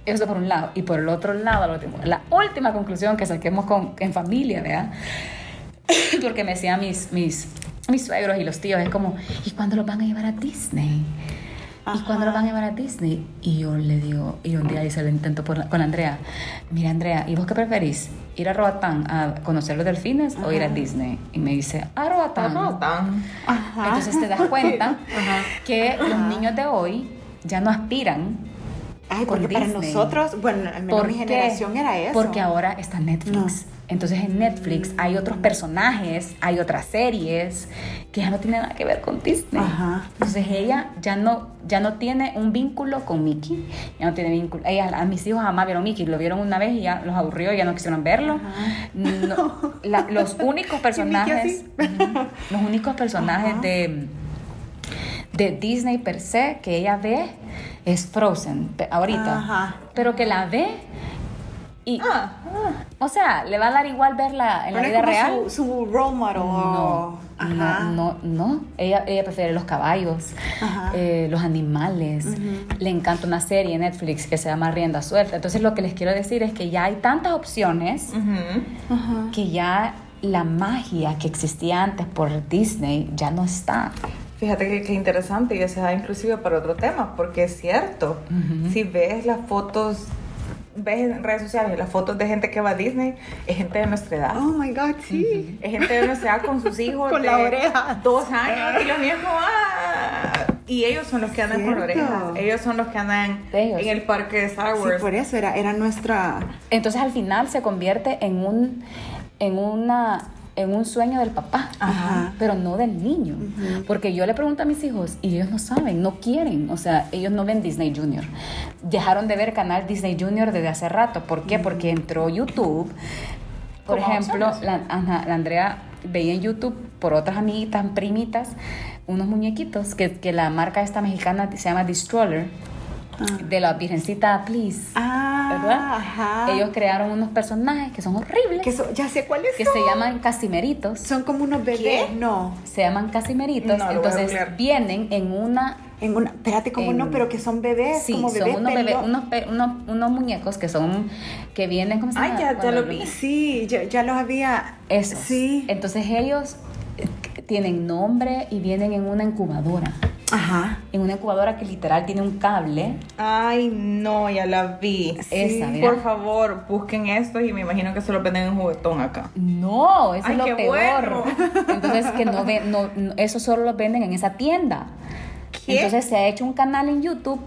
eso por un lado. Y por el otro lado, lo último- la última conclusión que saquemos con, en familia, ¿verdad? Porque me decían mis, mis, mis suegros y los tíos, es como, ¿y cuándo los van a llevar a Disney? ¿Y cuándo los van a llevar a Disney? Y yo le digo, y un día hice el intento por la- con Andrea, mira Andrea, ¿y vos qué preferís? ¿Ir a Roatán a conocer los delfines o ir a Disney? Y me dice, a Roatán. Ajá. Entonces te das cuenta que los niños de hoy ya no aspiran Ay, porque para Disney. nosotros, bueno, al menos ¿Por mi generación era eso. Porque ahora está Netflix. Entonces en Netflix hay otros personajes, hay otras series que ya no tienen nada que ver con Disney. Ajá. Entonces ella ya no, ya no tiene un vínculo con Mickey, ya no tiene vínculo. Ella, a mis hijos jamás vieron Mickey, lo vieron una vez y ya los aburrió, ya no quisieron verlo. No, la- los únicos personajes, los únicos personajes Ajá. de de Disney per se que ella ve es Frozen ahorita, Ajá. pero que la ve y Ah, o sea, le va a dar igual verla en la Pero es vida real. Su, su role model. No, Ajá. no, no, no. Ella, ella prefiere los caballos, Ajá. eh, los animales. Le encanta una serie en Netflix que se llama Rienda Suelta. Entonces lo que les quiero decir es que ya hay tantas opciones ujú. Ajá. que ya la magia que existía antes por Disney ya no está. Fíjate que, que interesante y eso da inclusive para otro tema, porque es cierto, si ves las fotos, ves en redes sociales las fotos de gente que va a Disney, es gente de nuestra edad. Oh my God, sí. Es gente de nuestra edad con sus hijos Con de la oreja. dos años y los niños como, "Ah". Y ellos son los que andan con orejas. Ellos son los que andan Ellos. en el parque de Star Sí, Wars. por eso era, era nuestra. Entonces al final se convierte en un, en una, en un sueño del papá. Ajá. pero no del niño. Porque yo le pregunto a mis hijos y ellos no saben, no quieren, o sea, ellos no ven Disney Junior. Dejaron de ver canal Disney Junior desde hace rato. ¿Por qué? Porque entró YouTube. Por ejemplo, la, la Andrea veía en YouTube por otras amiguitas, primitas, unos muñequitos que, que la marca esta mexicana se llama Destroyer, de la Virgencita Please. Ah, ¿Verdad? ajá. Ellos crearon unos personajes que son horribles, Que so- ya sé cuáles que son. se llaman casimeritos Son como unos bebés. ¿Qué? No. se llaman casimeritos, No, entonces vienen en una En una, espérate, como no, pero que son bebés, sí, como son unos, bebés, unos, unos, unos muñecos que son que vienen ¿cómo se Ay, llama? ya- ya Cuando lo vi. Sí, ya, ya los había. Esos. Sí. Entonces ellos eh, tienen nombre y vienen en una incubadora. Ajá. En una incubadora que literal tiene un cable. Ay, no, ya la vi. Esa, mira. Por favor, busquen esto y me imagino que se lo venden en juguetón acá. No, eso Ay, es lo peor. bueno. Entonces que no ven, no, no- eso solo lo venden en esa tienda. ¿Qué? Entonces se ha hecho un canal en YouTube,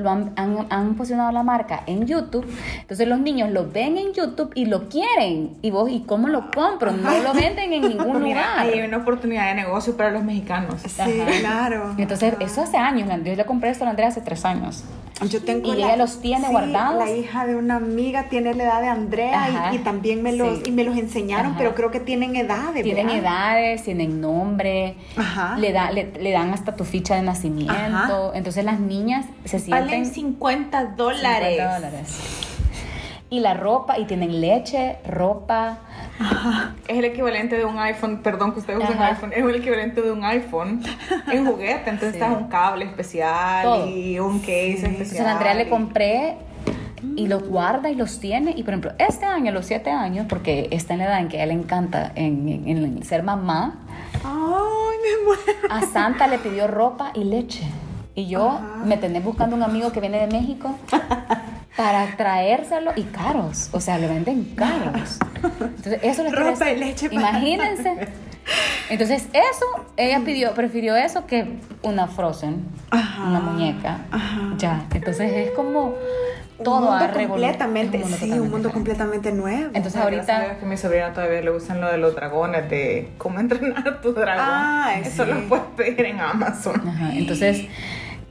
lo han, han, han posicionado la marca en YouTube. Entonces los niños lo ven en YouTube y lo quieren. Y vos, ¿y cómo lo compro? No lo venden en ningún Mira, lugar. ahí hay una oportunidad de negocio para los mexicanos. Sí, Ajá. claro. Entonces, eso hace años, yo le compré esto a Andrea hace tres años. Yo tengo Y ella los tiene sí, guardados. La hija de una amiga tiene la edad de Andrea y, y también me los sí. y me los enseñaron, Ajá. pero creo que tienen edades. Tienen ¿verdad? edades, tienen nombre, Ajá. le, da, le, le dan hasta tu ficha de nacimiento. Ajá. Entonces las niñas se Valen sienten 50 dólares. 50 dólares. Y la ropa, y tienen leche, ropa. Es el equivalente de un iPhone, perdón que ustedes usen Ajá. iPhone, es el equivalente de un iPhone en juguete. Entonces Sí. está un cable especial Todo. y un case especial. Entonces a Andrea le compré y los guarda y los tiene. Y por ejemplo, este año, a los siete años, porque está en la edad en que a ella le encanta en, en- en ser mamá, Ay, me muero. a Santa le pidió ropa y leche. Y yo Ajá. me tenés buscando un amigo que viene de México para traérselo y caros. O sea, le venden caros. Entonces, eso les Ropa y decir. leche para- Imagínense. Entonces, eso, ella pidió, prefirió eso que una Frozen, Ajá, una muñeca. ajá. Ya, entonces es como todo un mundo completamente, un mundo sí, un mundo diferente. completamente nuevo. Entonces ahorita que mi sobrina todavía le usan lo de los dragones, de cómo entrenar a tu dragón. Ah, Eso sí. lo puedes pedir en Amazon. Ajá, entonces,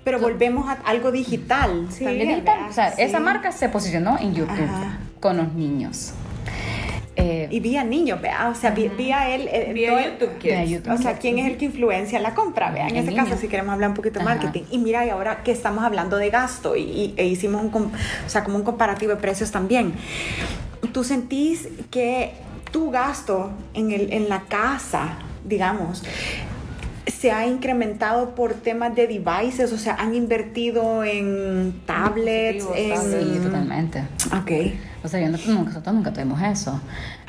Pero volvemos a algo digital. Sí, también ¿verdad? digital, o sea, Sí. esa marca se posicionó en YouTube Ajá. con los niños. Eh, Y vía niños, vea, o sea, vi- vía él. eh, Vía todo- YouTube. Vía YouTube. O sea, ¿quién es el que influencia la compra? Vea, en El este niño. caso, si queremos hablar un poquito de marketing. Y mira, y ahora que estamos hablando de gasto y, y- e hicimos un, com- o sea, como un comparativo de precios también, ¿tú sentís que tu gasto en, el, en la casa, digamos, se ha incrementado por temas de devices? O sea, ¿han invertido en tablets? En... sí, totalmente. Ok. O sea, yo no, nosotros nunca tuvimos eso.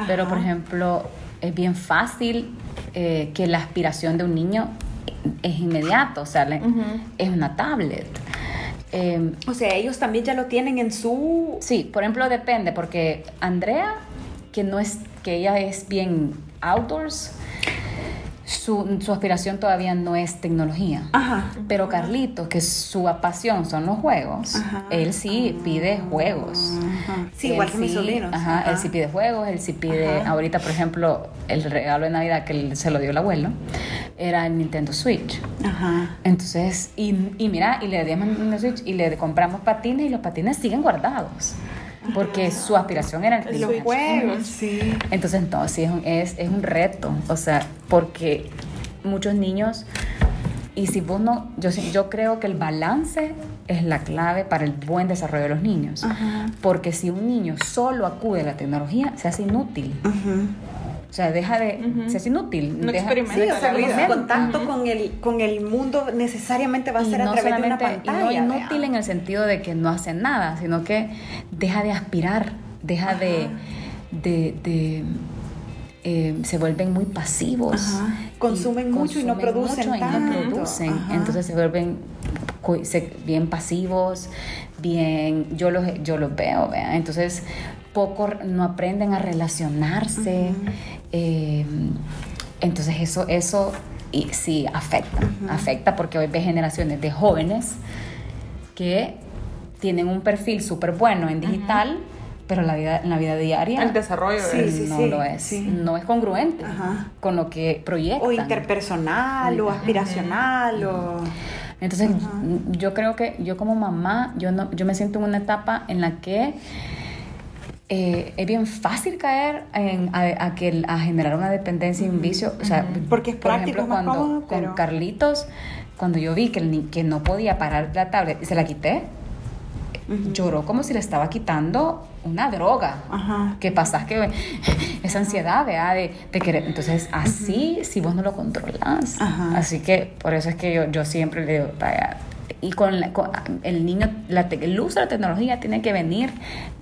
Pero, por ejemplo, es bien fácil eh, que la aspiración de un niño es inmediato. O sea, le- es una tablet. Eh, O sea, ellos también ya lo tienen en su... sí, por ejemplo, depende, porque Andrea, que no es, que ella es bien outdoors, su, su aspiración todavía no es tecnología. Ajá. Pero Carlitos, que su pasión son los juegos, Ajá. él sí pide juegos. Ajá. Sí, Él igual que mis sobrinos. Ajá, él sí pide juegos, él sí pide. Ahorita, por ejemplo, el regalo de Navidad que se lo dio el abuelo era el Nintendo Switch. Ajá. Entonces, y, y mira, y le dimos Nintendo Switch y le compramos patines y los patines siguen guardados. Porque su aspiración era el Los juegos, sí. Entonces, no, sí, es un, es, es un reto. O sea, porque muchos niños, y si vos no, yo, sí- yo creo que el balance es la clave para el buen desarrollo de los niños. Ajá. Porque si un niño solo acude a la tecnología, se hace inútil. Ujú. O sea, deja de. Ujú. Se hace inútil. No deja- experimenta Sí, o sea, la como vida. su contacto con, el, con el mundo necesariamente va a y ser a no través de una pantalla. y no inútil en el sentido de que no hace nada, sino que deja de aspirar, deja de, de, de, eh, se vuelven muy pasivos. Ajá. Consumen mucho y no consumen producen mucho y no tanto. producen. Ajá. Entonces se vuelven bien pasivos, bien, yo los, yo los veo, ¿vea? entonces poco no aprenden a relacionarse. eh, entonces eso, eso y, sí afecta, afecta porque hoy ves generaciones de jóvenes que tienen un perfil súper bueno en digital, pero la vida, en la vida diaria El desarrollo Sí, de sí, no sí, lo es, no es congruente con lo que proyectan. O interpersonal, o aspiracional, o... Entonces, yo creo que yo como mamá, yo no, yo me siento en una etapa en la que eh, es bien fácil caer en, a, a que, a generar una dependencia y un vicio. O sea, Porque es por práctico, ejemplo, cuando cómodo, con Carlitos, cuando yo vi que, el que no podía parar la tablet y se la quité, lloró como si le estaba quitando una droga. Ajá. ¿Qué pasa? Que esa ansiedad. De, de querer. Entonces, así, si vos no lo controlas. Ajá. Así que por eso es que yo, yo siempre le digo, vaya, y con, la- con el niño, la te- el uso de la tecnología tiene que venir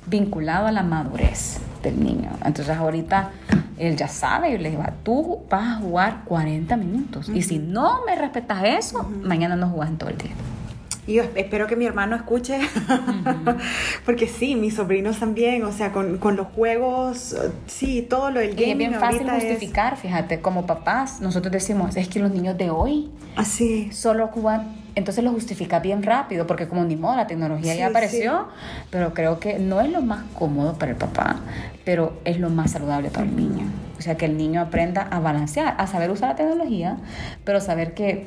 vinculado a la madurez del niño. Entonces, ahorita él ya sabe, y le digo, tú vas a jugar 40 minutos. Y si no me respetas eso, mañana no jugas en todo el día. Y yo espero que mi hermano escuche, porque sí, mis sobrinos también, o sea, con, con los juegos, sí, todo lo del Y gaming es bien fácil es justificar, fíjate, como papás, nosotros decimos, es que los niños de hoy así. solo juegan, entonces lo justifica bien rápido, porque como ni modo, la tecnología Sí, ya apareció, pero creo que no es lo más cómodo para el papá, pero es lo más saludable para el niño. O sea, que el niño aprenda a balancear, a saber usar la tecnología, pero saber que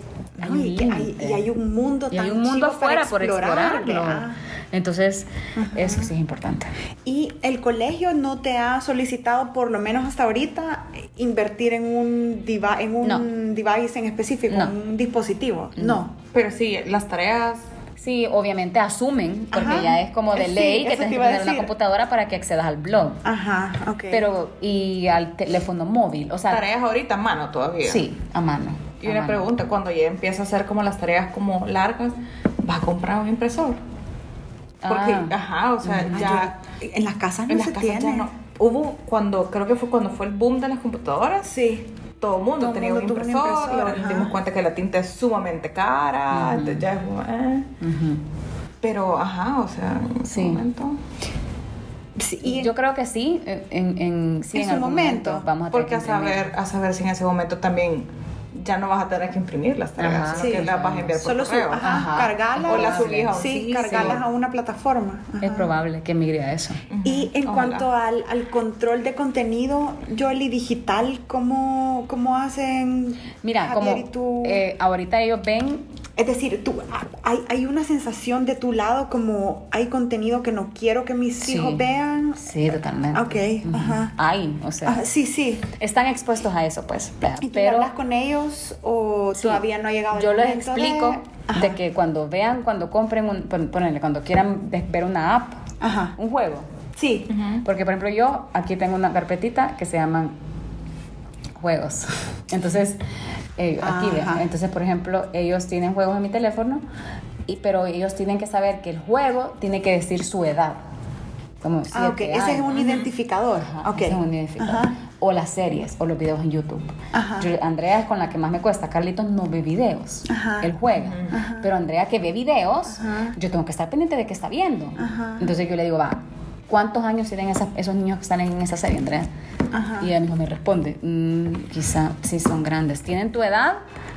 No, y, que hay, y hay un mundo Y tan hay un mundo afuera por explorar, explorarlo. Entonces, eso sí es importante. Y el colegio no te ha solicitado, por lo menos hasta ahorita, invertir en un, en un No. device en específico, No. un dispositivo. No. Pero sí, las tareas Sí, obviamente asumen, porque Ajá. ya es como de Sí, ley que eso te tienes que tener una computadora para que accedas al blog. Ajá, ok. Pero, y al teléfono móvil, o sea, tareas ahorita a mano todavía. sí, a mano. Y una pregunta, cuando ya empieza a hacer como las tareas como largas, ¿vas a comprar un impresor? Porque, Ah. ajá, o sea, Ah, ya yo- en las casas no en las se casas tiene. ya no. Hubo cuando, creo que fue cuando fue el boom de las computadoras, Sí. todo el mundo Todo tenía mundo un un impresor, impresor, y ahora nos dimos cuenta que la tinta es sumamente cara, entonces ya es como, eh. Pero, ajá, o sea, en ese Sí. momento. Sí, y Yo creo que sí, en, en, sí, En en su algún momento, vamos a tener Porque que a saber, a saber si en ese momento también ya no vas a tener que imprimir las tareas, sino Sí. que las vas a enviar por solo su, correo. ajá, Ajá. cargarlas. O las subís a un Sí, sitio. cargarlas a una plataforma. Es Ajá. probable que migre a eso. Y en Ojalá. cuanto al, al control de contenido, Yoli digital, ¿cómo, cómo hacen? Mira, Javier como y tú? eh, ahorita ellos ven es decir, tú, ah, hay, hay una sensación de tu lado como hay contenido que no quiero que mis Sí. hijos vean. Sí, totalmente. Ok, ajá. Hay, o sea, sí, sí. están expuestos a eso, pues. ¿Y tú Pero hablas con ellos o sí, todavía no ha llegado el Yo les explico de, que cuando vean, cuando compren, un, pon- ponele, cuando quieran ve- ver una app, Ajá. un juego. Sí. Porque, por ejemplo, yo aquí tengo una carpetita que se llaman juegos. Entonces, eh, aquí, ve, Ajá. entonces, por ejemplo, ellos tienen juegos en mi teléfono, y, pero ellos tienen que saber que el juego tiene que decir su edad. Como Ah, ok. Ese es un identificador. Ajá, ok. ese es un identificador. Ajá. O las series o los videos en YouTube. Ajá. Yo- Andrea es con la que más me cuesta. Carlitos no ve videos. Ajá. Él juega. Pero Andrea que ve videos, Ajá. yo tengo que estar pendiente de qué está viendo. Ajá. Entonces yo le digo, va, ¿cuántos años tienen esas- esos niños que están en esa serie, Andrea? Ajá. Y ella misma me responde, "Mm, quizá sí son grandes. ¿Tienen tu edad?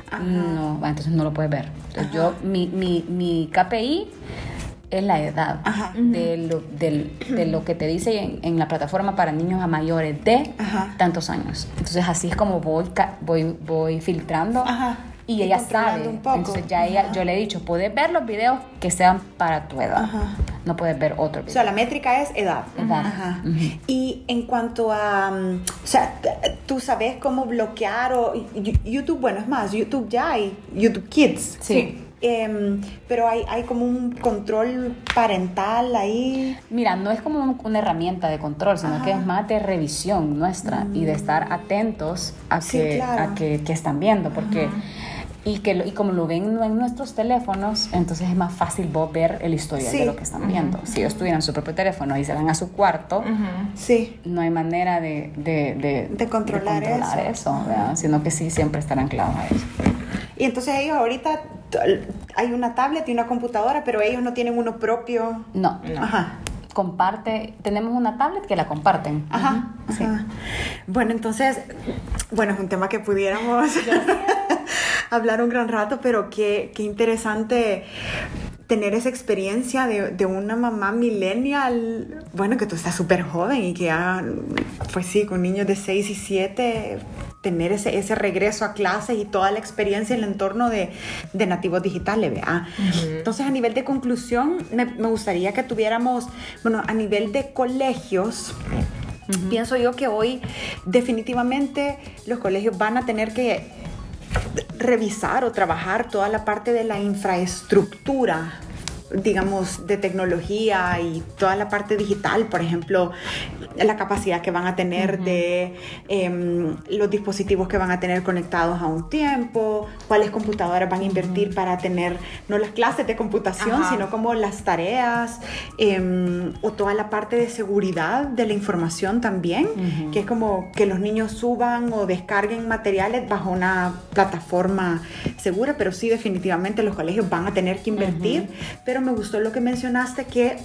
Ajá. No, va, entonces no lo puedes ver. Entonces yo, mi, mi, mi KPI es la edad Ajá. de, lo, del- de lo que te dice en, en la plataforma para niños a mayores de Ajá. tantos años. Entonces así es como voy, voy, voy filtrando. Ajá. Y ella sabe. un poco. Entonces ya ella, yo le he dicho, puedes ver los videos que sean para tu edad. Ajá. No puedes ver otro O video. sea, la métrica es edad. Edad. Ajá. Y en cuanto a, mm, o sea, tú sabes cómo bloquear o YouTube, bueno, es más, YouTube ya hay YouTube Kids. Sí. Em, pero hay, hay como un control parental ahí. Mira, no es como un- una herramienta de control, sino que es más de revisión nuestra y de estar atentos a Sí, que, claro. a que, que están viendo, porque y que lo- y como lo ven en nuestros teléfonos, entonces es más fácil vos ver el historial Sí. de lo que están viendo. Si ellos tuvieran su propio teléfono y se van a su cuarto. Sí. no hay manera de, de, de- De controlar controlar eso. sino que sí siempre estar anclados a eso. Y entonces ellos ahorita hay una tablet y una computadora, pero ellos no tienen uno propio. No, Ajá. comparte, tenemos una tablet que la comparten. Ajá, sí. ajá. Bueno, entonces, bueno, es un tema que pudiéramos hablar un gran rato, pero qué, qué interesante tener esa experiencia de, de una mamá millennial, bueno, que tú estás súper joven y que ya, pues sí, con niños de 6 y 7, tener ese, ese regreso a clases y toda la experiencia en el entorno de, de nativos digitales, ¿vea? Entonces, a nivel de conclusión, me, me gustaría que tuviéramos, bueno, a nivel de colegios, Pienso yo que hoy definitivamente los colegios van a tener que revisar o trabajar toda la parte de la infraestructura digamos, de tecnología y toda la parte digital, por ejemplo, la capacidad que van a tener de em, los dispositivos que van a tener conectados a un tiempo, cuáles computadoras van a invertir para tener, no las clases de computación, Ajá. sino como las tareas em, o toda la parte de seguridad de la información también, que es como que los niños suban o descarguen materiales bajo una plataforma segura, pero sí definitivamente los colegios van a tener que invertir, pero me gustó lo que mencionaste que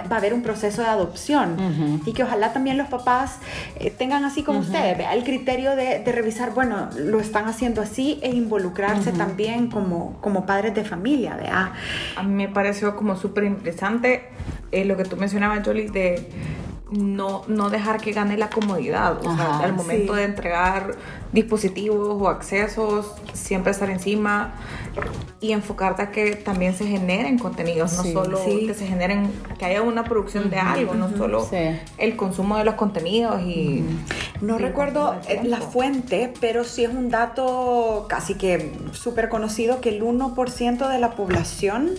va a haber un proceso de adopción y que ojalá también los papás eh, tengan así como ustedes, vea, el criterio de, de revisar, bueno, lo están haciendo así e involucrarse también como, como padres de familia, vea. A mí me pareció como súper interesante eh, lo que tú mencionabas, Jolie, de no, no dejar que gane la comodidad. O Ajá, sea, al momento sí. de entregar dispositivos o accesos, siempre estar encima y enfocarte a que también se generen contenidos, Sí, no solo sí. que se generen, que haya una producción de algo, no solo el consumo de los contenidos y... No Sí, recuerdo consumo de eh, la fuente, pero sí es un dato casi que súper conocido que el 1% de la población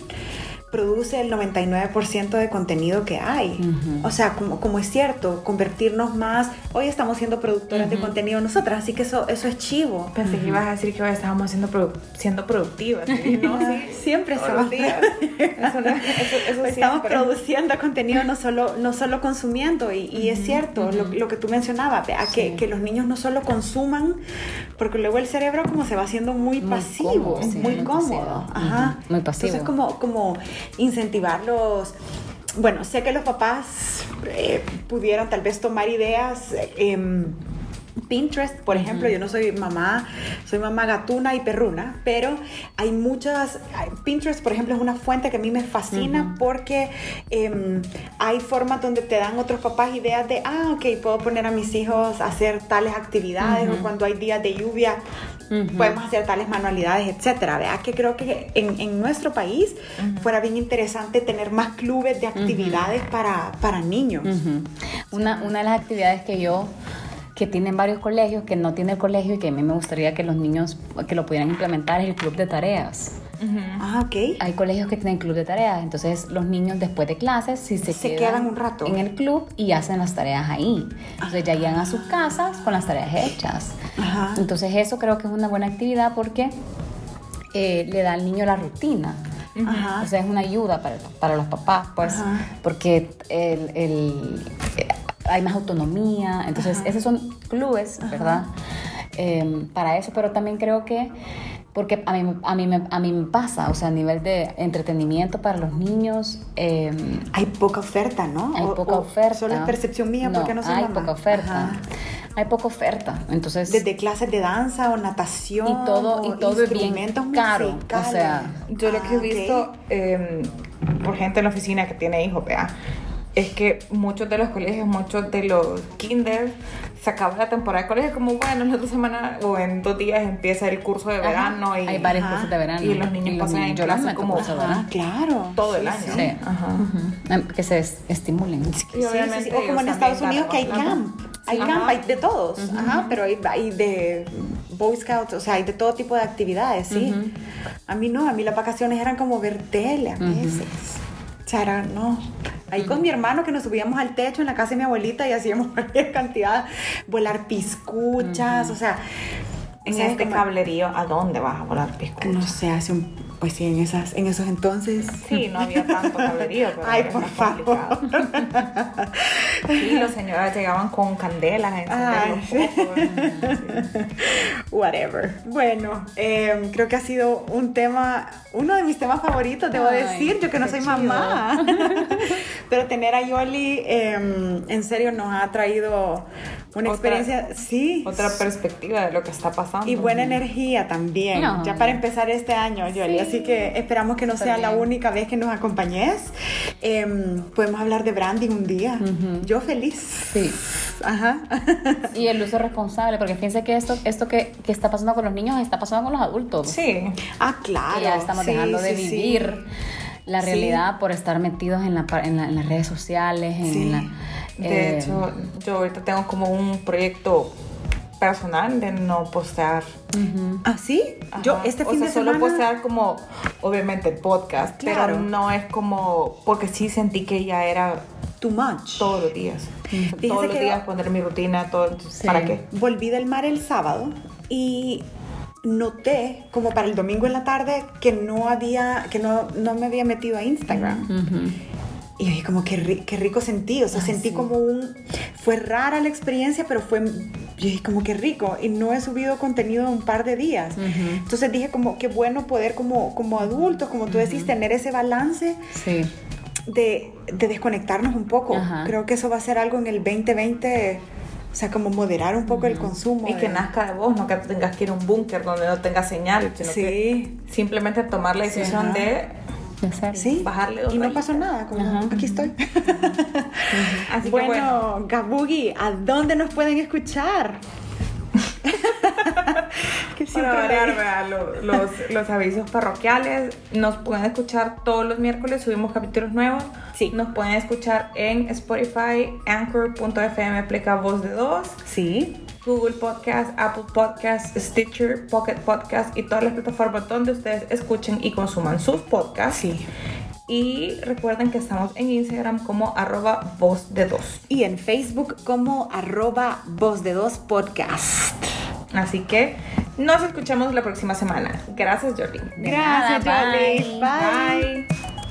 produce el 99% de contenido que hay. O sea, como, como es cierto, convertirnos más, hoy estamos siendo productoras de contenido nosotras, así que eso, eso es chivo. Pensé que ibas a decir que hoy estábamos siendo, produ- siendo productivas. Y no, sí, Siempre somos. días. Eso, no- eso- eso Estamos produciendo contenido, no solo, no solo consumiendo. Y, y es cierto lo, lo que tú mencionabas, que, Sí. que los niños no solo consuman, porque luego el cerebro como se va haciendo muy, Muy pasivo, cómodo, sí, muy, muy cómodo. pasivo. Ajá. Muy pasivo. Entonces como, como incentivarlos. Bueno, sé que los papás eh, pudieran tal vez tomar ideas. em, Pinterest, por ejemplo, yo no soy mamá, soy mamá gatuna y perruna, pero hay muchas, Pinterest, por ejemplo, es una fuente que a mí me fascina porque em, hay formas donde te dan otros papás ideas de, ah, ok, puedo poner a mis hijos a hacer tales actividades o cuando hay días de lluvia podemos hacer tales manualidades, etcétera. ¿Verdad? Que creo que en, en nuestro país fuera bien interesante tener más clubes de actividades para, para niños. Una, una de las actividades que yo que tienen varios colegios, que no tiene el colegio y que a mí me gustaría que los niños que lo pudieran implementar es el club de tareas. Ah, ok. Hay colegios que tienen club de tareas, entonces los niños después de clases si se, Se quedan un rato. en el club y hacen las tareas ahí. Entonces ya llegan a sus casas con las tareas hechas. Ajá. Entonces eso creo que es una buena actividad porque eh, le da al niño la rutina. Ajá. O sea, es una ayuda para, para los papás, pues, Ajá. porque el, el- hay más autonomía. Entonces, esos son clubes, ¿verdad? Eh, para eso, pero también creo que, porque a mí, a, mí me, a mí me pasa, o sea, a nivel de entretenimiento para los niños, eh, Hay poca oferta, ¿no? hay O- poca o oferta. Solo es percepción mía porque no soy hay mamá. poca oferta. Ajá. Hay poca oferta. Entonces, Desde clases de danza o natación. y todo, o y todo es bien instrumentos caro. O musicales. sea, Yo lo que Ah, he ok. visto eh, por gente en la oficina que tiene hijos, vea, es que muchos de los colegios, muchos de los kinder, se acaba la temporada de colegio como, bueno, en la otra semana o en dos días empieza el curso de verano y hay varios Ajá. cursos de verano. y los niños pasan en yo clase los meto como- cursos de Ah, verano. claro. todo el Sí, año. sí. Ajá. Que se es- estimulen. Y Sí, sí, obviamente sí. O como en Estados Unidos que hay camp. Hay camp, Ajá. hay de todos. Ajá, pero hay, hay de Boy Scouts, o sea, hay de todo tipo de actividades, sí. Ujú. A mí no, a mí las vacaciones eran como ver tele a veces. O sea, era- no. Ahí con mi hermano que nos subíamos al techo en la casa de mi abuelita y hacíamos cualquier cantidad, volar piscuchas, o sea, En ¿sabes este cómo? cablerío, ¿a dónde vas a volar pisco? No sé, hace un, pues sí, en, esas, en esos entonces. Sí, no había tanto cablerío, pero Ay, por favor. Sí, las señoras llegaban con candelas a encender los sí. Whatever. Bueno, eh, creo que ha sido un tema, uno de mis temas favoritos, debo Ay, decir, yo que no soy chido. mamá. Pero tener a Yoli, eh, en serio, nos ha traído una Otra- experiencia, sí. Otra perspectiva de lo que está pasando. Y buena energía también, No. ya para empezar este año, Yoli. Así que esperamos que no sea la única vez que nos acompañes. Em, podemos hablar de branding un día. Yo feliz. Sí. Ajá. Y el uso responsable, porque fíjense que esto, esto que, que está pasando con los niños está pasando con los adultos. Sí. Ah, claro. Ya estamos Sí, dejando de sí, sí. vivir la Sí. realidad por estar metidos en, la, en, la- en las redes sociales, en Sí. la... De eh, hecho, yo ahorita tengo como un proyecto personal de no postear. ujú. ¿Ah, sí? Yo Ajá. este o fin sea, de solo semana... postear como, obviamente, el podcast, Claro. pero no es como, porque sí sentí que ya era Too much. todos los días. O Fíjese todos los que- días poner mi rutina, todo. Sí. ¿Para qué? Volví del mar el sábado y noté como para el domingo en la tarde que no había, que no, no me había metido a Instagram. Y dije como qué, qué rico sentí, o sea, sentí sí. como un... Fue rara la experiencia, pero fue... Yo dije como qué rico y no he subido contenido en un par de días. Ujú. Entonces dije como qué bueno poder como, como adultos, como tú decís, tener ese balance Sí. de, de desconectarnos un poco. Creo que eso va a ser algo en el 2020, o sea, como moderar un poco el consumo. Y que nazca de vos, no que tengas que ir a un búnker donde no tengas señal, sino Sí. que simplemente tomar la decisión de. Sí, bajarle dos y no pasó nada, como Ajá. aquí estoy. Así que bueno, bueno. Gabugi, ¿a dónde nos pueden escuchar? que Para siempre variar, me- vea, lo- los, los avisos parroquiales nos pueden escuchar todos los miércoles, subimos capítulos nuevos. Sí. Nos pueden escuchar en Spotify, Anchor.fm, aplica voz de dos, Sí, Google Podcast, Apple Podcast, Stitcher, Pocket Podcast y todas las plataformas donde ustedes escuchen y consuman sus podcasts. sí. Y recuerden que estamos en Instagram como arroba voz de dos. Y en Facebook como arroba voz de dos podcast. Así que nos escuchamos la próxima semana. Gracias, Jordi. Gracias, bye. Bye. Bye.